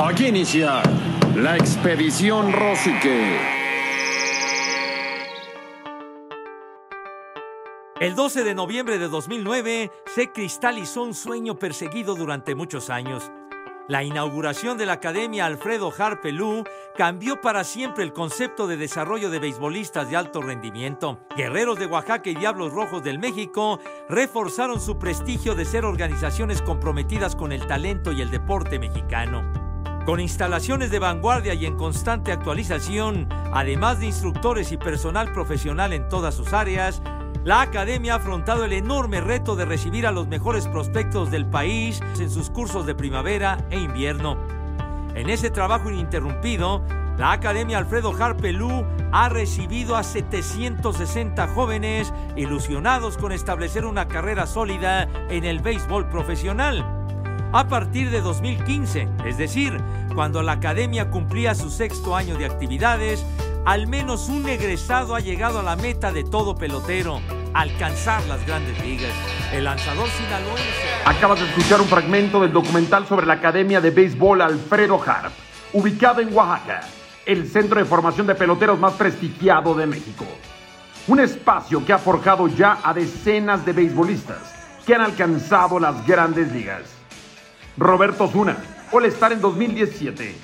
Aquí inicia la expedición Rosique. El 12 de noviembre de 2009 se cristalizó un sueño perseguido durante muchos años. La inauguración de la Academia Alfredo Harpelú cambió para siempre el concepto de desarrollo de beisbolistas de alto rendimiento. Guerreros de Oaxaca y Diablos Rojos del México reforzaron su prestigio de ser organizaciones comprometidas con el talento y el deporte mexicano. Con instalaciones de vanguardia y en constante actualización, además de instructores y personal profesional en todas sus áreas, la academia ha afrontado el enorme reto de recibir a los mejores prospectos del país en sus cursos de primavera e invierno. En ese trabajo ininterrumpido, la Academia Alfredo Harpelú ha recibido a 760 jóvenes ilusionados con establecer una carrera sólida en el béisbol profesional. A partir de 2015, es decir, cuando la academia cumplía su sexto año de actividades, al menos un egresado ha llegado a la meta de todo pelotero, alcanzar las grandes ligas. El lanzador sinaloense. Acabas de escuchar un fragmento del documental sobre la Academia de Béisbol Alfredo Harp, ubicada en Oaxaca, el centro de formación de peloteros más prestigiado de México. Un espacio que ha forjado ya a decenas de beisbolistas que han alcanzado las grandes ligas. Roberto Zuna, All-Star en 2017.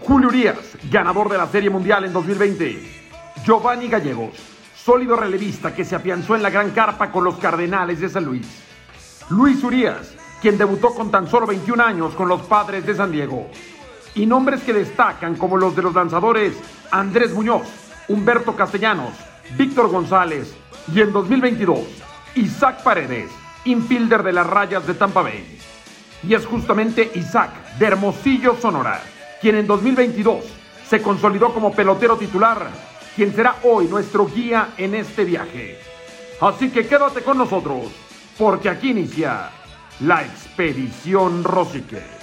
Julio Urias, ganador de la Serie Mundial en 2020. Giovanni Gallegos, sólido relevista que se afianzó en la gran carpa con los Cardenales de San Luis. Luis Urias, quien debutó con tan solo 21 años con los Padres de San Diego. Y nombres que destacan como los de los lanzadores Andrés Muñoz, Humberto Castellanos, Víctor González y en 2022 Isaac Paredes, infielder de las rayas de Tampa Bay. Y es justamente Isaac de Hermosillo, Sonora quien en 2022 se consolidó como pelotero titular, quien será hoy nuestro guía en este viaje. Así que quédate con nosotros, porque aquí inicia la expedición Rosique.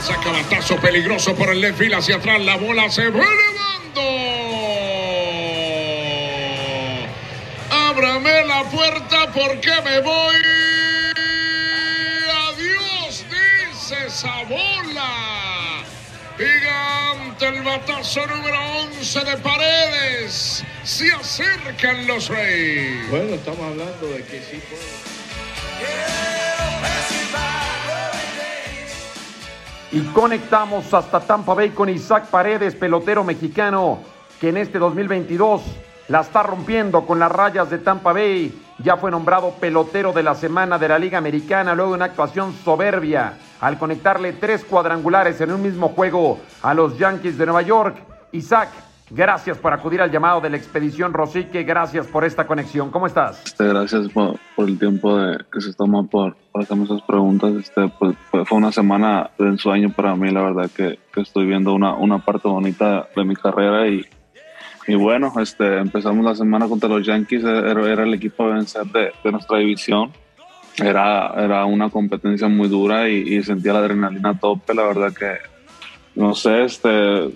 Saca peligroso por el left hacia atrás, la bola se va ábrame la puerta porque me voy. Adiós, dice esa bola. Gigante el batazo número 11 de Paredes. Se acercan los Reyes. Bueno, estamos hablando de que sí Y conectamos hasta Tampa Bay con Isaac Paredes, pelotero mexicano, que en este 2022 la está rompiendo con las rayas de Tampa Bay. Ya fue nombrado pelotero de la semana de la Liga Americana luego de una actuación soberbia al conectarle tres cuadrangulares en un mismo juego a los Yankees de Nueva York. Isaac, gracias por acudir al llamado de la expedición Rosique. Gracias por esta conexión. ¿Cómo estás? Este, gracias por, el tiempo que se toma por, hacerme esas preguntas. Este, pues, fue una semana de ensueño para mí, la verdad que, estoy viendo una, una parte bonita de mi carrera y y bueno, este, empezamos la semana contra los Yankees, era, el equipo a vencer de, nuestra división. Era, era una competencia muy dura y, sentía la adrenalina a tope. La verdad que, no sé, este,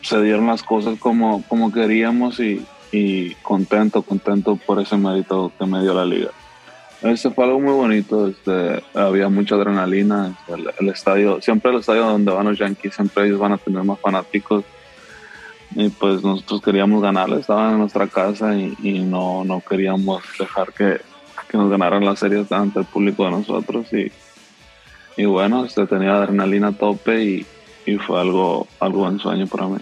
se dieron las cosas como, como queríamos y, y contento, contento por ese mérito que me dio la liga. Este fue algo muy bonito, este, había mucha adrenalina, el, estadio, siempre el estadio donde van los Yankees, siempre ellos van a tener más fanáticos y pues nosotros queríamos ganarle, estaban en nuestra casa y, no, no queríamos dejar que, que, nos ganaran la serie ante el público de nosotros y, y bueno, este, tenía adrenalina a tope y, y, fue algo, algo en sueño para mí.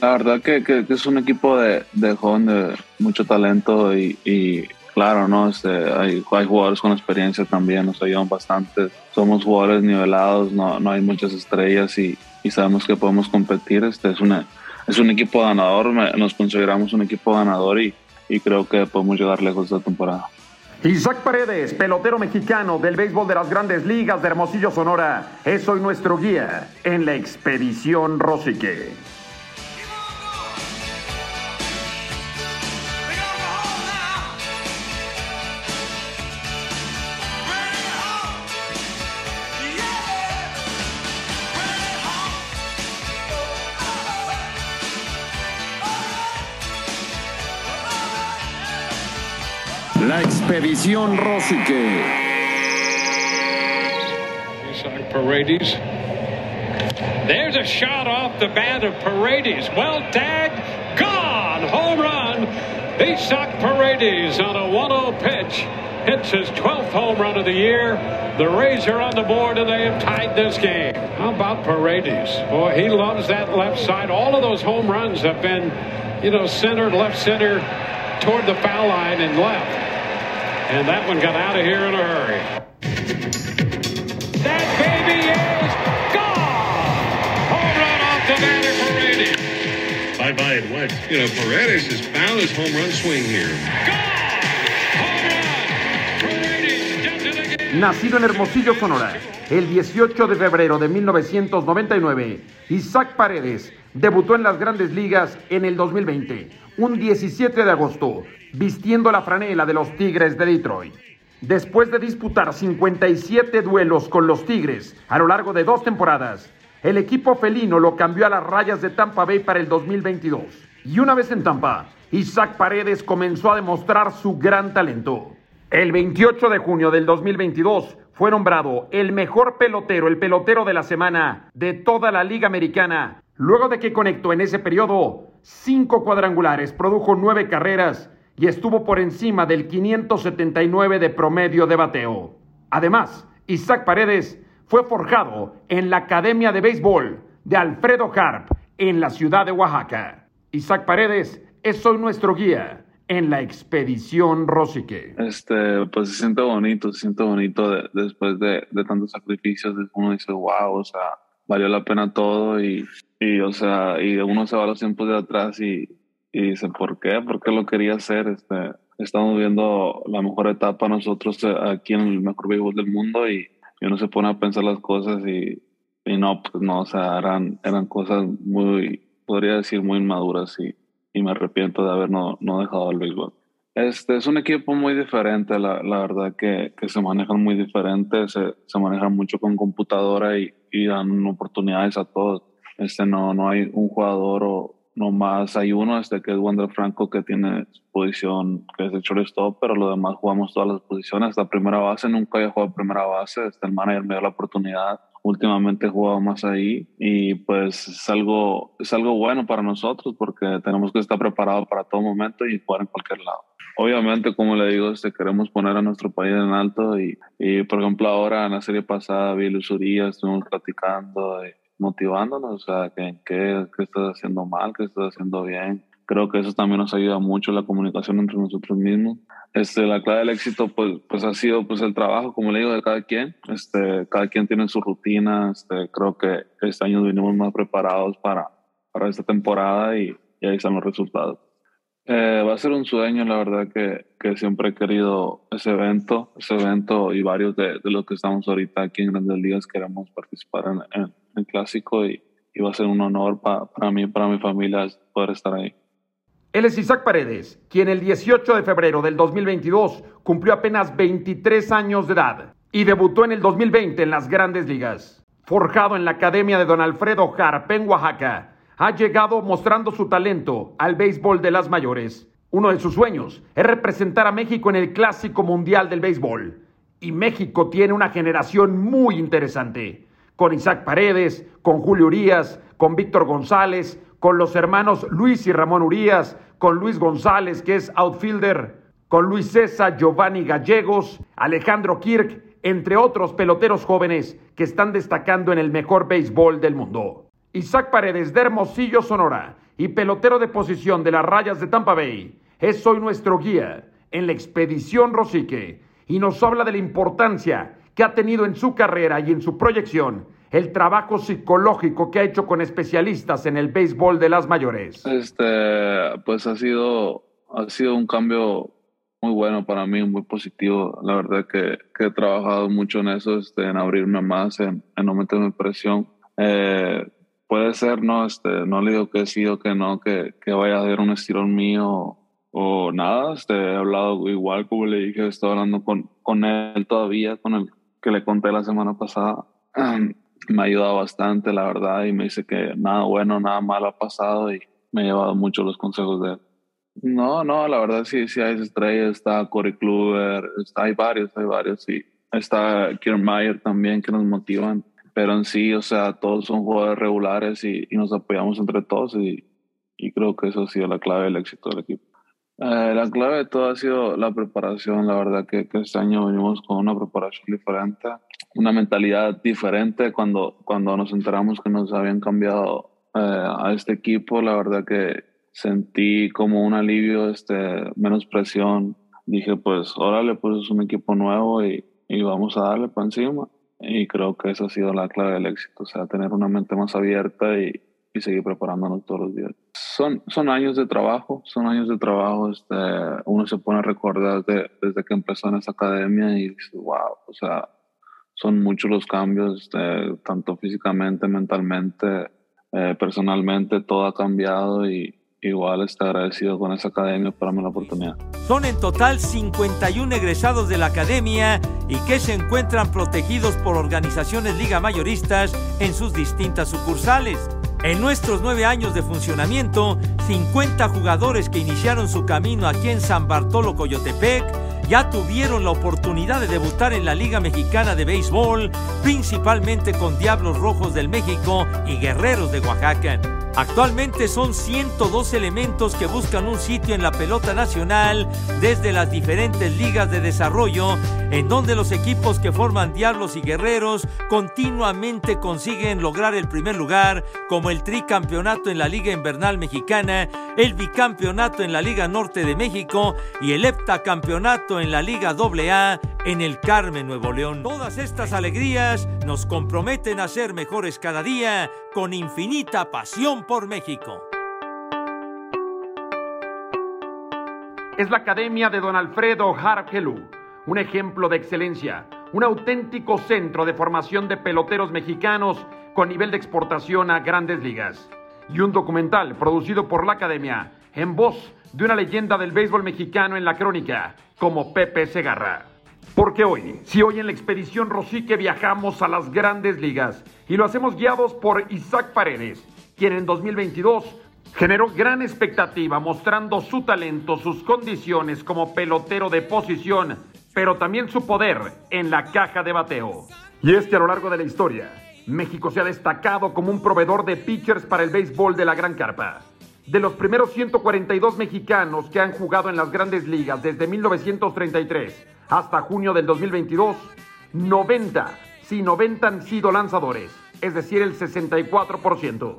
La verdad que, que, es un equipo de, de joven de mucho talento y, claro, ¿no? Este, hay, jugadores con experiencia también, nos ayudan bastante. Somos jugadores nivelados, no, no hay muchas estrellas y, y sabemos que podemos competir. Este es es un equipo ganador, nos consideramos un equipo ganador y, y creo que podemos llegar lejos esta temporada. Isaac Paredes, pelotero mexicano del béisbol de las grandes ligas de Hermosillo, Sonora, es hoy nuestro guía en la expedición Rosique. Expedición Rosique. Isaac Paredes. There's a shot off the bat of Paredes. Well tagged. Gone. Home run. Isaac Paredes on a 1 0 pitch. Hits his 12th home run of the year. The Rays are on the board and they have tied this game. How about Paredes? Boy, he loves that left side. All of those home runs have been, you know, centered, left center, toward the foul line and left. And that one got out of here in a hurry. That baby is gone! Home run off the bat of Paredes. Bye bye and what? You know, Paredes has found his home run swing here. Gone! Nacido en Hermosillo, Sonora, el 18 de febrero de 1999, Isaac Paredes debutó en las grandes ligas en el 2020, un 17 de agosto, vistiendo la franela de los Tigres de Detroit. Después de disputar 57 duelos con los Tigres a lo largo de dos temporadas, el equipo felino lo cambió a las rayas de Tampa Bay para el 2022. Y una vez en Tampa, Isaac Paredes comenzó a demostrar su gran talento. El 28 de junio del 2022 fue nombrado el mejor pelotero, el pelotero de la semana de toda la Liga Americana, luego de que conectó en ese periodo cinco cuadrangulares, produjo nueve carreras y estuvo por encima del 579 de promedio de bateo. Además, Isaac Paredes fue forjado en la Academia de Béisbol de Alfredo Harp en la ciudad de Oaxaca. Isaac Paredes es hoy nuestro guía en la expedición Rosique. Este, pues se siente bonito, se siente bonito de- después de, tantos sacrificios. Uno dice, wow, o sea, valió la pena todo y, y, o sea, y uno se va a los tiempos de atrás y, dice, ¿por qué? ¿Por qué lo quería hacer? Este, estamos viendo la mejor etapa nosotros eh, aquí en el mejor béisbol del mundo y, y uno se pone a pensar las cosas y, y no, pues no, o sea, eran, eran cosas muy, podría decir, muy inmaduras y, y me arrepiento de haber no, no dejado el béisbol. Este es un equipo muy diferente, la, la verdad que, que se manejan muy diferentes, se, se manejan mucho con computadora y, y dan oportunidades a todos. Este no, no hay un jugador o no más, hay uno este que es Wander Franco que tiene posición que es el shortstop, pero lo demás jugamos todas las posiciones. Hasta primera base nunca había jugado primera base, este el manager me dio la oportunidad últimamente he jugado más ahí y pues es algo, es algo bueno para nosotros porque tenemos que estar preparados para todo momento y jugar en cualquier lado. Obviamente, como le digo, este, queremos poner a nuestro país en alto y, y por ejemplo ahora en la serie pasada vi Luis Urias, estuvimos platicando y motivándonos, o sea, que, que, que estás haciendo mal, que estás haciendo bien. Creo que eso también nos ayuda mucho la comunicación entre nosotros mismos. Este, la clave del éxito pues, pues ha sido pues el trabajo, como le digo, de cada quien. Este, cada quien tiene su rutina. Este, creo que este año vinimos más preparados para, para esta temporada y, y ahí están los resultados. Eh, va a ser un sueño, la verdad que, que siempre he querido ese evento, ese evento y varios de, de los que estamos ahorita aquí en Grandes Ligas queremos participar en, en, el clásico y, y, va a ser un honor pa, para mí para mi familia poder estar ahí. Él es Isaac Paredes, quien el 18 de febrero del 2022 cumplió apenas 23 años de edad y debutó en el 2020 en las grandes ligas. Forjado en la Academia de Don Alfredo Harp en Oaxaca, ha llegado mostrando su talento al béisbol de las mayores. Uno de sus sueños es representar a México en el Clásico Mundial del Béisbol. Y México tiene una generación muy interesante, con Isaac Paredes, con Julio Urias, con Víctor González, con los hermanos Luis y Ramón Urias, con Luis González, que es outfielder, con Luis César, Giovanni Gallegos, Alejandro Kirk, entre otros peloteros jóvenes que están destacando en el mejor béisbol del mundo. Isaac Paredes de Hermosillo, Sonora, y pelotero de posición de las rayas de Tampa Bay, es hoy nuestro guía en la expedición Rosique y nos habla de la importancia que ha tenido en su carrera y en su proyección el trabajo psicológico que ha hecho con especialistas en el béisbol de las mayores. Este, pues ha sido, ha sido un cambio muy bueno para mí, muy positivo. La verdad que, que he trabajado mucho en eso, este, en abrirme más, en, en no meterme presión. Eh, puede ser, ¿no? Este, no le digo que sí o que no, que, que vaya a haber un estirón mío o nada. Este, he hablado igual, como le dije, estoy hablando con, con él todavía, con el que le conté la semana pasada. me ha ayudado bastante, la verdad, y me dice que nada bueno, nada malo ha pasado y me ha llevado mucho los consejos de él. No, no, la verdad sí, sí hay estrellas, está Corey Kluber, está, hay varios, hay varios, sí. Está Kiermaier también que nos motivan, pero en sí, o sea, todos son jugadores regulares y, y nos apoyamos entre todos y, y, creo que eso ha sido la clave del éxito del equipo. Eh, la clave de todo ha sido la preparación, la verdad que, este año venimos con una preparación diferente, una mentalidad diferente cuando, cuando nos enteramos que nos habían cambiado eh, a este equipo, la verdad que sentí como un alivio, este, menos presión. Dije, pues, órale, pues es un equipo nuevo y, y vamos a darle para encima. Y creo que esa ha sido la clave del éxito, o sea, tener una mente más abierta y, y seguir preparándonos todos los días. Son, son años de trabajo, son años de trabajo. Este, uno se pone a recordar de, desde que empezó en esa academia y dice, wow, o sea, son muchos los cambios, este, tanto físicamente, mentalmente, eh, personalmente, todo ha cambiado y, igual está agradecido con esa academia por darme la oportunidad. Son en total 51 egresados de la academia y que se encuentran protegidos por organizaciones liga mayoristas en sus distintas sucursales. En nuestros nueve años de funcionamiento, 50 jugadores que iniciaron su camino aquí en San Bartolo Coyotepec ya tuvieron la oportunidad de debutar en la Liga Mexicana de Béisbol, principalmente con Diablos Rojos del México y Guerreros de Oaxaca. Actualmente son 102 elementos que buscan un sitio en la pelota nacional desde las diferentes ligas de desarrollo, en donde los equipos que forman Diablos y Guerreros continuamente consiguen lograr el primer lugar, como el tricampeonato en la Liga Invernal Mexicana, el bicampeonato en la Liga Norte de México y el heptacampeonato en la Liga AA en el Carmen, Nuevo León. Todas estas alegrías nos comprometen a ser mejores cada día con infinita pasión por México. Es la Academia de Don Alfredo Harpelú, un ejemplo de excelencia, un auténtico centro de formación de peloteros mexicanos con nivel de exportación a grandes ligas. Y un documental producido por la Academia en voz de una leyenda del béisbol mexicano en la crónica, como Pepe Segarra. Porque hoy, si hoy en la expedición Rosique viajamos a las grandes ligas y lo hacemos guiados por Isaac Paredes, quien en 2022 generó gran expectativa mostrando su talento, sus condiciones como pelotero de posición, pero también su poder en la caja de bateo. Y es que a lo largo de la historia, México se ha destacado como un proveedor de pitchers para el béisbol de la Gran Carpa. De los primeros 142 mexicanos que han jugado en las grandes ligas desde 1933 hasta junio del 2022, 90, sí, 90 han sido lanzadores, es decir, el 64%.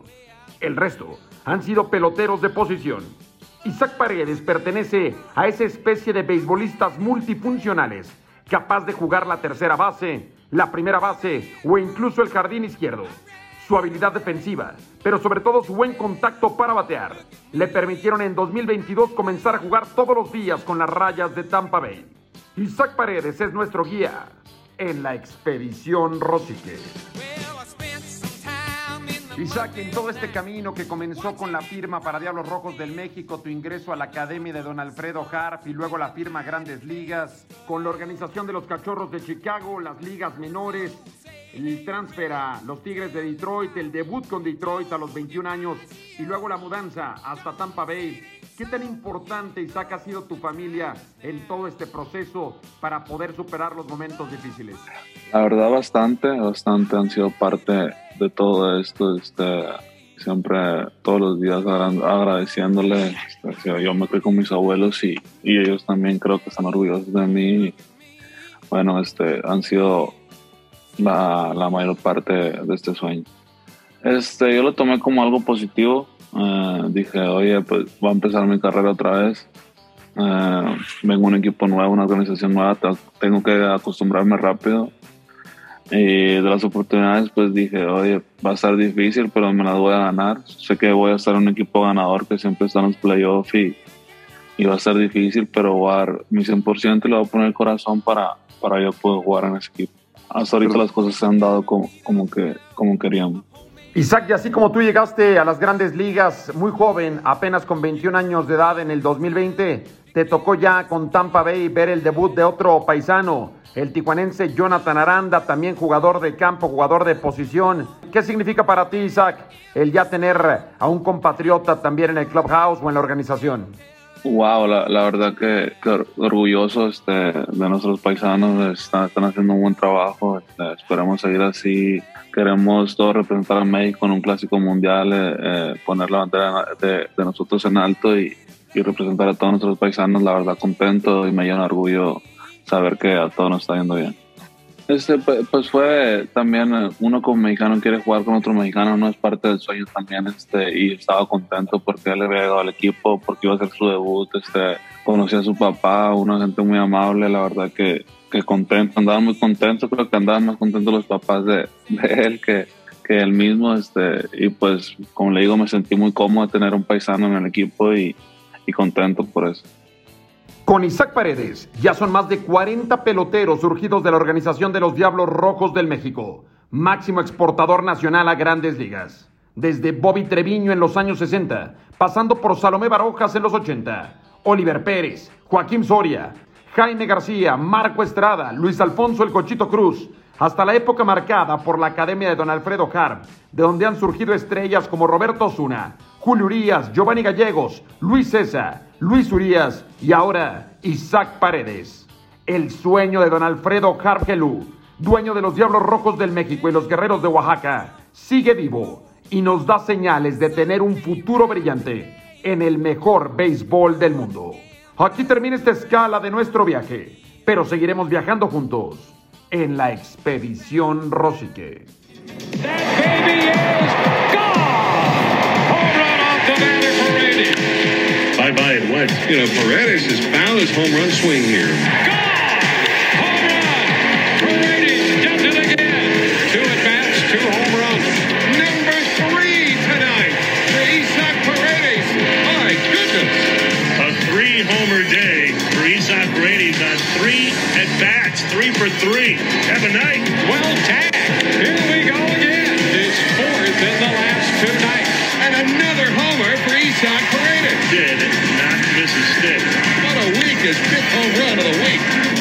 El resto han sido peloteros de posición. Isaac Paredes pertenece a esa especie de beisbolistas multifuncionales, capaz de jugar la tercera base, la primera base o incluso el jardín izquierdo. Su habilidad defensiva, pero sobre todo su buen contacto para batear, le permitieron en 2022 comenzar a jugar todos los días con las rayas de Tampa Bay. Isaac Paredes es nuestro guía en la expedición Rosique. Isaac, en todo este camino que comenzó con la firma para Diablos Rojos del México, tu ingreso a la Academia de Don Alfredo Harp y luego la firma Grandes Ligas, con la organización de los Cachorros de Chicago, las ligas menores, el transfer a los Tigres de Detroit, el debut con Detroit a los 21 años y luego la mudanza hasta Tampa Bay. ¿Qué tan importante, Isaac, ha sido tu familia en todo este proceso para poder superar los momentos difíciles? La verdad, bastante, bastante han sido parte de todo esto. Este, siempre, todos los días agradeciéndole. Este, yo me quedé con mis abuelos y, y, ellos también creo que están orgullosos de mí. Bueno, este, han sido la, la mayor parte de este sueño. Este, yo lo tomé como algo positivo. Uh, dije, oye, pues voy a empezar mi carrera otra vez. Uh, vengo un equipo nuevo, una organización nueva, tengo que acostumbrarme rápido. Y de las oportunidades, pues dije, oye, va a estar difícil, pero me las voy a ganar. Sé que voy a estar en un equipo ganador que siempre está en los playoffs y, y va a ser difícil, pero voy a dar mi 100% y le voy a poner el corazón para, para yo poder jugar en ese equipo. Hasta ahorita las cosas se han dado como, que, como queríamos. Isaac, y así como tú llegaste a las grandes ligas muy joven, apenas con 21 años de edad en el 2020, te tocó ya con Tampa Bay ver el debut de otro paisano, el tijuanense Jonathan Aranda, también jugador de campo, jugador de posición. ¿Qué significa para ti, Isaac, el ya tener a un compatriota también en el clubhouse o en la organización? Wow, la, verdad que, orgulloso este, de nuestros paisanos, están, están haciendo un buen trabajo, este, esperemos seguir así queremos todos representar a México en un clásico mundial, eh, eh, poner la bandera de, nosotros en alto y, representar a todos nuestros paisanos. La verdad, contento y me llena orgullo saber que a todos nos está yendo bien. Este, pues fue también eh, uno como mexicano quiere jugar con otro mexicano, no es parte del sueño también, este, y estaba contento porque él había llegado al equipo, porque iba a hacer su debut, este, conocí a su papá, una gente muy amable, la verdad que que contento, andaba muy contento, creo que andaban más contentos los papás de, él que, que él mismo, este, y pues como le digo, me sentí muy cómodo tener un paisano en el equipo y contento por eso. Con Isaac Paredes, ya son más de 40 peloteros surgidos de la organización de los Diablos Rojos del México, máximo exportador nacional a grandes ligas. Desde Bobby Treviño en los años 60, pasando por Salomé Barojas en los 80, Oliver Pérez, Joaquín Soria, Jaime García, Marco Estrada, Luis Alfonso El Cochito Cruz, hasta la época marcada por la Academia de Don Alfredo Harp, de donde han surgido estrellas como Roberto Osuna, Julio Urias, Giovanni Gallegos, Luis César, Luis Urias y ahora Isaac Paredes. El sueño de Don Alfredo Harp Gelú, dueño de los Diablos Rojos del México y los Guerreros de Oaxaca, sigue vivo y nos da señales de tener un futuro brillante en el mejor béisbol del mundo. Aquí termina esta escala de nuestro viaje, pero seguiremos viajando juntos en la expedición Rosique. fly by it went. You know, Paredes is found his home run swing here. Home run! Paredes does it again. Two at bats, two home runs. Number three tonight for Paredes. My goodness. A three homer day for Paredes on three at bats, three for three. Have a night. Well tagged. Here we go. His fifth home run of the week.